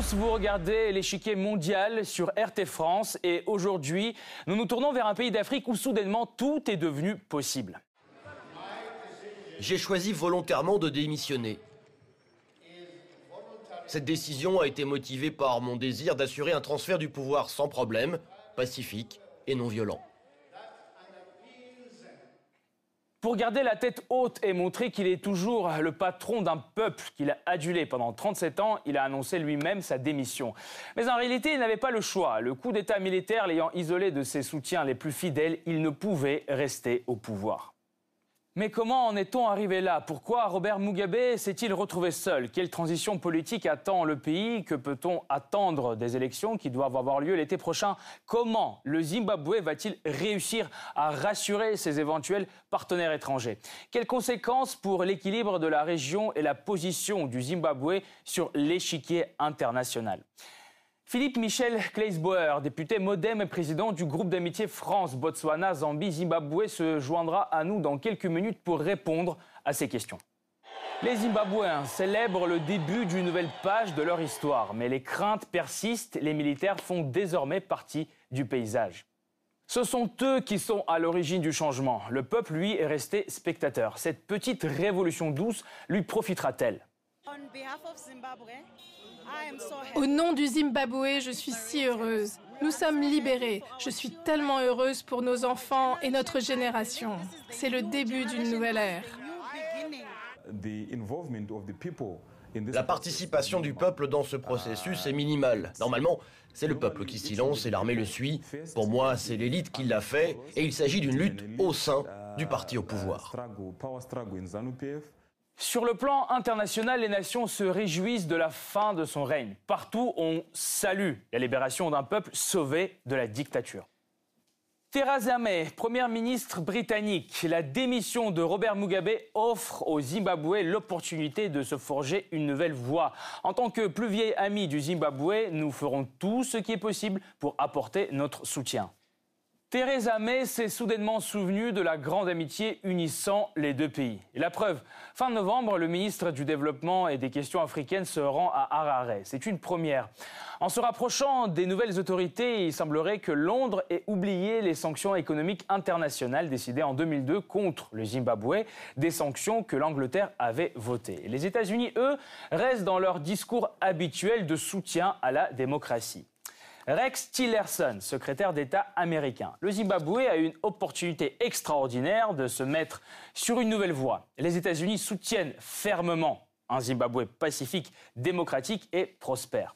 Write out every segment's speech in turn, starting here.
vous regardez l'échiquier mondial sur RT France et aujourd'hui, nous nous tournons vers un pays d'Afrique où soudainement tout est devenu possible. J'ai choisi volontairement de démissionner. Cette décision a été motivée par mon désir d'assurer un transfert du pouvoir sans problème, pacifique et non violent. Pour garder la tête haute et montrer qu'il est toujours le patron d'un peuple qu'il a adulé pendant 37 ans, il a annoncé lui-même sa démission. Mais en réalité, il n'avait pas le choix. Le coup d'État militaire l'ayant isolé de ses soutiens les plus fidèles, il ne pouvait rester au pouvoir. Mais comment en est-on arrivé là? Pourquoi Robert Mugabe s'est-il retrouvé seul? Quelle transition politique attend le pays? Que peut-on attendre des élections qui doivent avoir lieu l'été prochain? Comment le Zimbabwe va-t-il réussir à rassurer ses éventuels partenaires étrangers? Quelles conséquences pour l'équilibre de la région et la position du Zimbabwe sur l'échiquier international? Philippe Michel Kleisbauer, député modem et président du groupe d'amitié France, Botswana, Zambie, Zimbabwe, se joindra à nous dans quelques minutes pour répondre à ces questions. Les Zimbabwéens célèbrent le début d'une nouvelle page de leur histoire, mais les craintes persistent, les militaires font désormais partie du paysage. Ce sont eux qui sont à l'origine du changement. Le peuple, lui, est resté spectateur. Cette petite révolution douce lui profitera-t-elle? Au nom du Zimbabwe, je suis si heureuse. Nous sommes libérés. Je suis tellement heureuse pour nos enfants et notre génération. C'est le début d'une nouvelle ère. La participation du peuple dans ce processus est minimale. Normalement, c'est le peuple qui s'y lance et l'armée le suit. Pour moi, c'est l'élite qui l'a fait et il s'agit d'une lutte au sein du parti au pouvoir. Sur le plan international, les nations se réjouissent de la fin de son règne. Partout, on salue la libération d'un peuple sauvé de la dictature. Theresa May, première ministre britannique, la démission de Robert Mugabe offre au Zimbabwe l'opportunité de se forger une nouvelle voie. En tant que plus vieil ami du Zimbabwe, nous ferons tout ce qui est possible pour apporter notre soutien. Theresa May s'est soudainement souvenue de la grande amitié unissant les deux pays. Et la preuve, fin novembre, le ministre du Développement et des questions africaines se rend à Harare. C'est une première. En se rapprochant des nouvelles autorités, il semblerait que Londres ait oublié les sanctions économiques internationales décidées en 2002 contre le Zimbabwe, des sanctions que l'Angleterre avait votées. Les États-Unis, eux, restent dans leur discours habituel de soutien à la démocratie. Rex Tillerson, secrétaire d'État américain. Le Zimbabwe a une opportunité extraordinaire de se mettre sur une nouvelle voie. Les États-Unis soutiennent fermement un Zimbabwe pacifique, démocratique et prospère.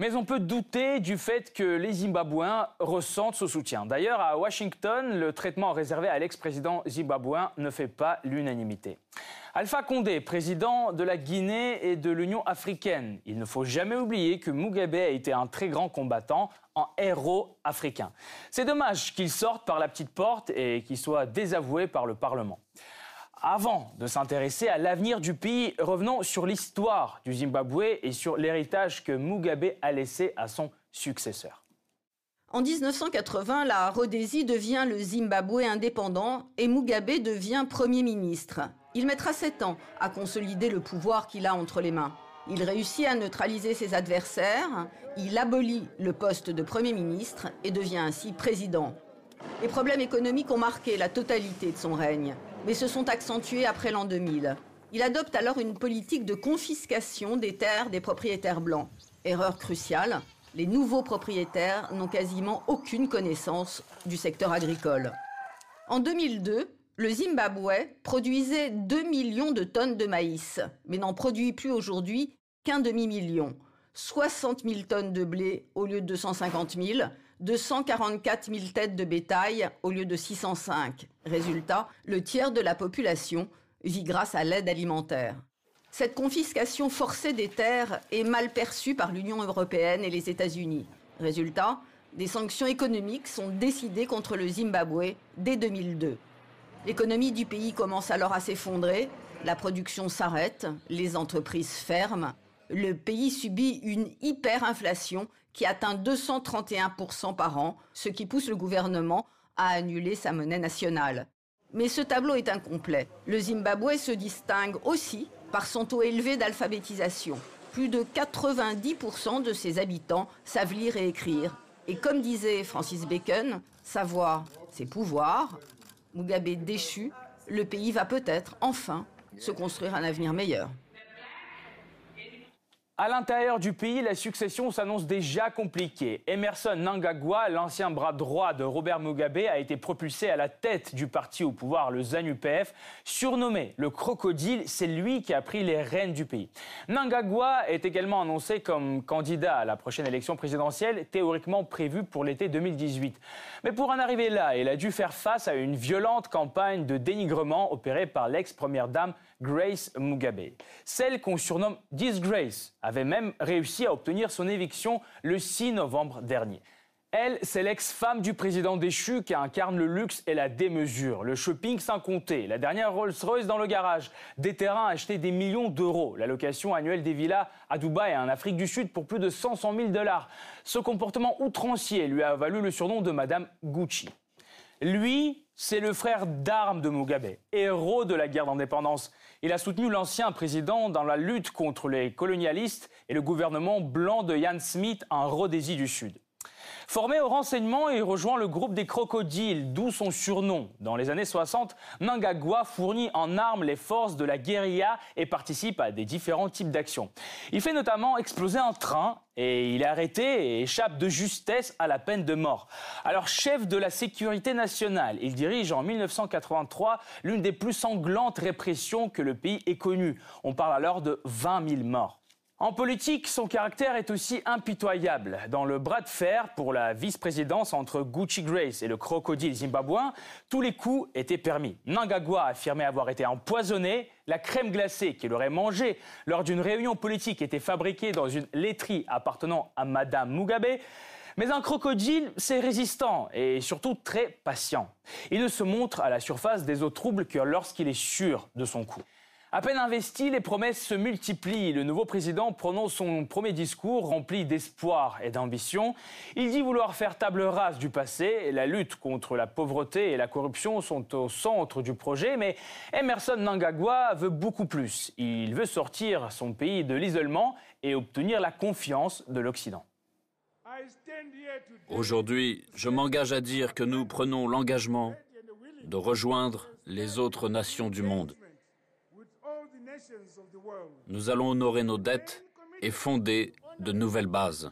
Mais on peut douter du fait que les Zimbabwéens ressentent ce soutien. D'ailleurs, à Washington, le traitement réservé à l'ex-président zimbabwéen ne fait pas l'unanimité. Alpha Condé, président de la Guinée et de l'Union africaine. Il ne faut jamais oublier que Mugabe a été un très grand combattant en héros africain. C'est dommage qu'il sorte par la petite porte et qu'il soit désavoué par le Parlement. Avant de s'intéresser à l'avenir du pays, revenons sur l'histoire du Zimbabwe et sur l'héritage que Mugabe a laissé à son successeur. En 1980, la Rhodésie devient le Zimbabwe indépendant et Mugabe devient Premier ministre. Il mettra sept ans à consolider le pouvoir qu'il a entre les mains. Il réussit à neutraliser ses adversaires, il abolit le poste de Premier ministre et devient ainsi président. Les problèmes économiques ont marqué la totalité de son règne mais se sont accentués après l'an 2000. Il adopte alors une politique de confiscation des terres des propriétaires blancs. Erreur cruciale, les nouveaux propriétaires n'ont quasiment aucune connaissance du secteur agricole. En 2002, le Zimbabwe produisait 2 millions de tonnes de maïs, mais n'en produit plus aujourd'hui qu'un demi-million. 60 000 tonnes de blé au lieu de 250 000, 244 000 têtes de bétail au lieu de 605. Résultat, le tiers de la population vit grâce à l'aide alimentaire. Cette confiscation forcée des terres est mal perçue par l'Union européenne et les États-Unis. Résultat, des sanctions économiques sont décidées contre le Zimbabwe dès 2002. L'économie du pays commence alors à s'effondrer, la production s'arrête, les entreprises ferment, le pays subit une hyperinflation qui atteint 231% par an, ce qui pousse le gouvernement à annuler sa monnaie nationale. Mais ce tableau est incomplet. Le Zimbabwe se distingue aussi par son taux élevé d'alphabétisation. Plus de 90% de ses habitants savent lire et écrire. Et comme disait Francis Bacon, savoir, c'est pouvoir. Mugabe déchu, le pays va peut-être, enfin, se construire un avenir meilleur. À l'intérieur du pays, la succession s'annonce déjà compliquée. Emerson Nangagwa, l'ancien bras droit de Robert Mugabe, a été propulsé à la tête du parti au pouvoir, le ZANU-PF. Surnommé le crocodile, c'est lui qui a pris les rênes du pays. Nangagwa est également annoncé comme candidat à la prochaine élection présidentielle, théoriquement prévue pour l'été 2018. Mais pour en arriver là, il a dû faire face à une violente campagne de dénigrement opérée par l'ex-première dame Grace Mugabe. Celle qu'on surnomme Disgrace avait même réussi à obtenir son éviction le 6 novembre dernier. Elle, c'est l'ex-femme du président déchu qui incarne le luxe et la démesure, le shopping sans compter, la dernière Rolls-Royce dans le garage, des terrains achetés des millions d'euros, la location annuelle des villas à Dubaï et en Afrique du Sud pour plus de 500 000 dollars. Ce comportement outrancier lui a valu le surnom de Madame Gucci. Lui, c'est le frère d'armes de Mugabe, héros de la guerre d'indépendance. Il a soutenu l'ancien président dans la lutte contre les colonialistes et le gouvernement blanc de Jan Smith en Rhodésie du Sud. Formé au renseignement, il rejoint le groupe des crocodiles, d'où son surnom. Dans les années 60, Nangagwa fournit en armes les forces de la guérilla et participe à des différents types d'actions. Il fait notamment exploser un train et il est arrêté et échappe de justesse à la peine de mort. Alors chef de la sécurité nationale, il dirige en 1983 l'une des plus sanglantes répressions que le pays ait connues. On parle alors de 20 000 morts. En politique, son caractère est aussi impitoyable. Dans le bras de fer pour la vice-présidence entre Gucci Grace et le crocodile zimbabwéen, tous les coups étaient permis. Nangagwa affirmait avoir été empoisonné, la crème glacée qu'il aurait mangée lors d'une réunion politique était fabriquée dans une laiterie appartenant à Madame Mugabe. Mais un crocodile, c'est résistant et surtout très patient. Il ne se montre à la surface des eaux troubles que lorsqu'il est sûr de son coup. À peine investi, les promesses se multiplient. Le nouveau président prononce son premier discours rempli d'espoir et d'ambition. Il dit vouloir faire table rase du passé. La lutte contre la pauvreté et la corruption sont au centre du projet, mais Emerson Nangagwa veut beaucoup plus. Il veut sortir son pays de l'isolement et obtenir la confiance de l'Occident. Aujourd'hui, je m'engage à dire que nous prenons l'engagement de rejoindre les autres nations du monde. Nous allons honorer nos dettes et fonder de nouvelles bases.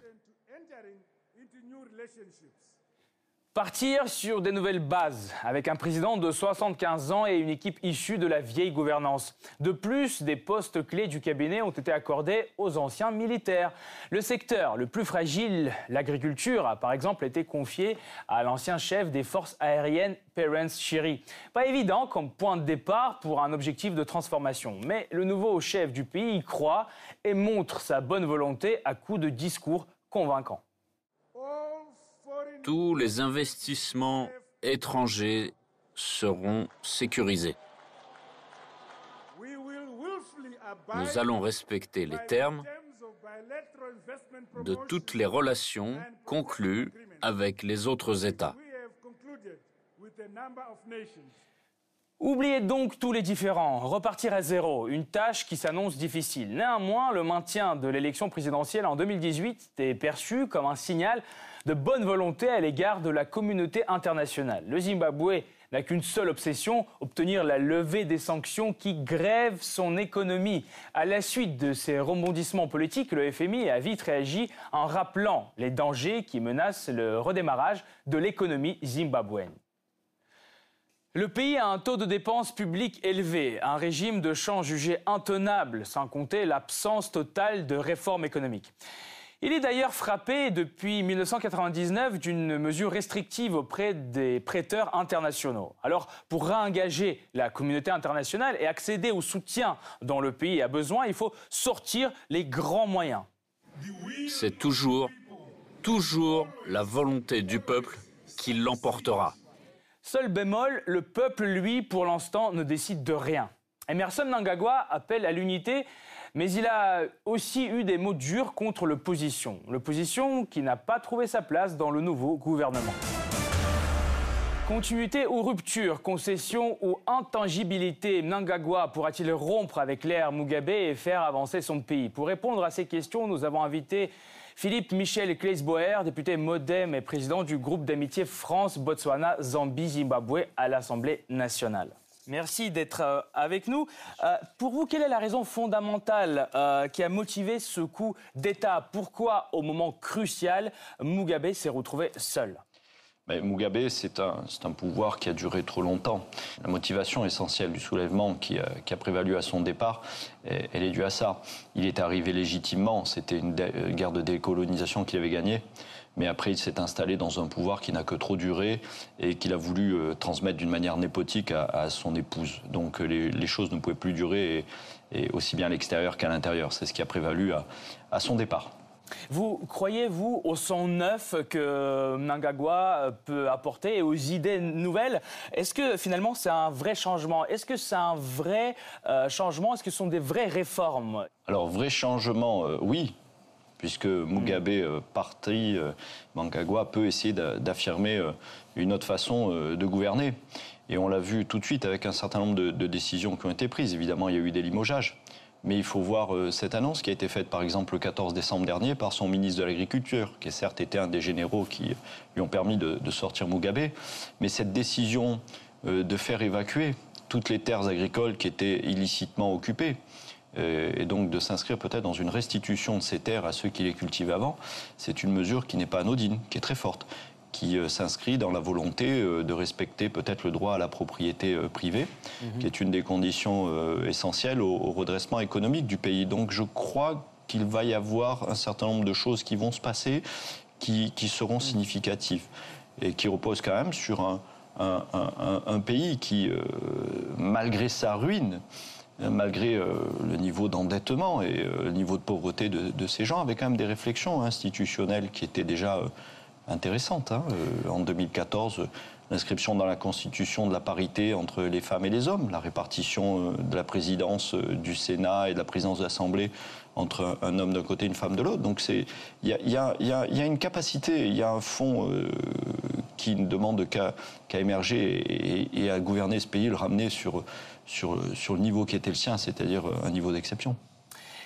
Partir sur des nouvelles bases, avec un président de 75 ans et une équipe issue de la vieille gouvernance. De plus, des postes clés du cabinet ont été accordés aux anciens militaires. Le secteur le plus fragile, l'agriculture, a par exemple été confié à l'ancien chef des forces aériennes, Perence Shiri. Pas évident comme point de départ pour un objectif de transformation, mais le nouveau chef du pays y croit et montre sa bonne volonté à coups de discours convaincants tous les investissements étrangers seront sécurisés. Nous allons respecter les termes de toutes les relations conclues avec les autres États. Oubliez donc tous les différents, repartir à zéro, une tâche qui s'annonce difficile. Néanmoins, le maintien de l'élection présidentielle en 2018 est perçu comme un signal de bonne volonté à l'égard de la communauté internationale. Le Zimbabwe n'a qu'une seule obsession, obtenir la levée des sanctions qui grèvent son économie. À la suite de ces rebondissements politiques, le FMI a vite réagi en rappelant les dangers qui menacent le redémarrage de l'économie zimbabwéenne. Le pays a un taux de dépenses publiques élevé, un régime de champ jugé intenable, sans compter l'absence totale de réformes économiques. Il est d'ailleurs frappé depuis 1999 d'une mesure restrictive auprès des prêteurs internationaux. Alors, pour réengager la communauté internationale et accéder au soutien dont le pays a besoin, il faut sortir les grands moyens. C'est toujours, toujours la volonté du peuple qui l'emportera. Seul bémol, le peuple, lui, pour l'instant, ne décide de rien. Emerson Nangagwa appelle à l'unité mais il a aussi eu des mots durs contre l'opposition. L'opposition qui n'a pas trouvé sa place dans le nouveau gouvernement. Continuité ou rupture, concession ou intangibilité, Mnangagwa pourra-t-il rompre avec l'ère Mugabe et faire avancer son pays? Pour répondre à ces questions, nous avons invité Philippe Michel Kleisboer, député Modem et président du groupe d'amitié France-Botswana-Zambie-Zimbabwe à l'Assemblée nationale. Merci d'être euh, avec nous. Euh, pour vous, quelle est la raison fondamentale euh, qui a motivé ce coup d'État? Pourquoi, au moment crucial, Mugabe s'est retrouvé seul? Mugabe, c'est un, pouvoir qui a duré trop longtemps. La motivation essentielle du soulèvement qui a, prévalu à son départ, elle est due à ça. Il est arrivé légitimement, c'était une guerre de décolonisation qu'il avait gagnée, mais après il s'est installé dans un pouvoir qui n'a que trop duré et qu'il a voulu euh, transmettre d'une manière népotique à, à, son épouse. Donc euh, les, les, choses ne pouvaient plus durer, et, et aussi bien à l'extérieur qu'à l'intérieur. C'est ce qui a prévalu à, à son départ. Vous croyez-vous au son neuf que Mnangagwa peut apporter et aux idées nouvelles? Est-ce que finalement c'est un vrai changement? Est-ce que c'est un vrai euh, changement? Est-ce que ce sont des vraies réformes? Alors, vrai changement, euh, oui. Puisque Mugabe euh, parti, euh, Mnangagwa peut essayer d'affirmer euh, une autre façon euh, de gouverner. Et on l'a vu tout de suite avec un certain nombre de, de décisions qui ont été prises. Évidemment, il y a eu des limogeages. Mais il faut voir cette annonce qui a été faite par exemple le 14 décembre dernier par son ministre de l'Agriculture, qui certes été un des généraux qui lui ont permis de, de sortir Mugabe. Mais cette décision de faire évacuer toutes les terres agricoles qui étaient illicitement occupées, et donc de s'inscrire peut-être dans une restitution de ces terres à ceux qui les cultivaient avant, c'est une mesure qui n'est pas anodine, qui est très forte qui euh, s'inscrit dans la volonté euh, de respecter peut-être le droit à la propriété euh, privée, mmh. qui est une des conditions essentielles au, redressement économique du pays. Donc je crois qu'il va y avoir un certain nombre de choses qui vont se passer, qui, qui seront significatives, et qui reposent quand même sur un, un, un, un pays qui, euh, malgré sa ruine, malgré euh, le niveau d'endettement et euh, le niveau de pauvreté de, ces gens, avait quand même des réflexions institutionnelles qui étaient déjà intéressante. Hein. Euh, en 2014, l'inscription dans la Constitution de la parité entre les femmes et les hommes, la répartition euh, de la présidence euh, du Sénat et de la présidence de l'Assemblée entre un homme d'un côté et une femme de l'autre. Donc il y, a, une capacité, il y a un fond euh, qui ne demande qu'à qu émerger et, à gouverner ce pays, le ramener sur, sur, le niveau qui était le sien, c'est-à-dire un niveau d'exception.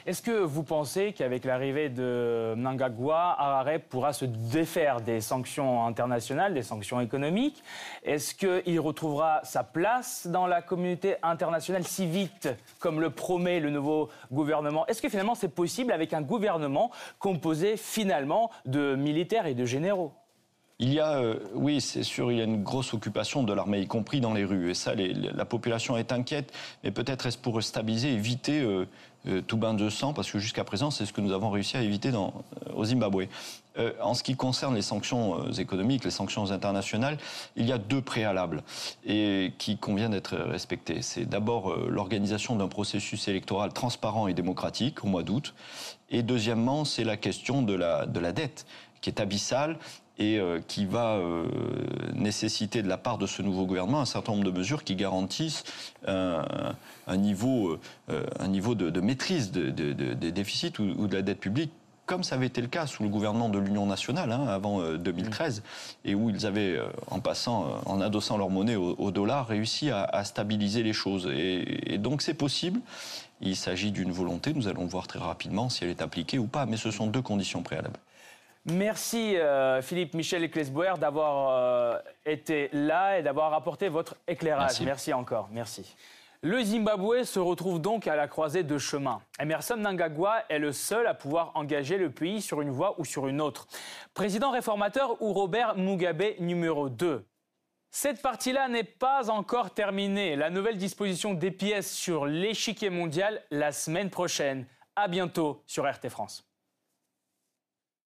Est-ce que vous pensez qu'avec l'arrivée de Mnangagwa, Harare pourra se défaire des sanctions internationales, des sanctions économiques? Est-ce qu'il retrouvera sa place dans la communauté internationale si vite comme le promet le nouveau gouvernement? Est-ce que finalement c'est possible avec un gouvernement composé finalement de militaires et de généraux? Il y a, euh, oui, c'est sûr, il y a une grosse occupation de l'armée, y compris dans les rues. Et ça, la population est inquiète. Mais peut-être est-ce pour stabiliser, éviter euh, euh, tout bain de sang, parce que jusqu'à présent, c'est ce que nous avons réussi à éviter dans, au Zimbabwe. En ce qui concerne les sanctions économiques, les sanctions internationales, il y a deux préalables et qui convient d'être respectés. C'est d'abord l'organisation d'un processus électoral transparent et démocratique au mois d'août. Et deuxièmement, c'est la question de la dette qui est abyssale et euh, qui va euh, nécessiter de la part de ce nouveau gouvernement un certain nombre de mesures qui garantissent un, un niveau, euh, un niveau de, de maîtrise des de, de, déficits ou, ou, de la dette publique comme ça avait été le cas sous le gouvernement de l'Union nationale hein, avant euh, 2013, mmh. et où ils avaient, euh, en passant, euh, en adossant leur monnaie au, au dollar, réussi à, à, stabiliser les choses. Et, et donc c'est possible. Il s'agit d'une volonté. Nous allons voir très rapidement si elle est appliquée ou pas. Mais ce sont deux conditions préalables. Merci euh, Philippe Michel Ecclesboer d'avoir euh, été là et d'avoir apporté votre éclairage. Merci. Merci encore. Merci. Le Zimbabwe se retrouve donc à la croisée de chemins. Emerson Mnangagwa est le seul à pouvoir engager le pays sur une voie ou sur une autre. Président réformateur ou Robert Mugabe numéro 2. Cette partie-là n'est pas encore terminée. La nouvelle disposition des pièces sur l'échiquier mondial la semaine prochaine. À bientôt sur RT France.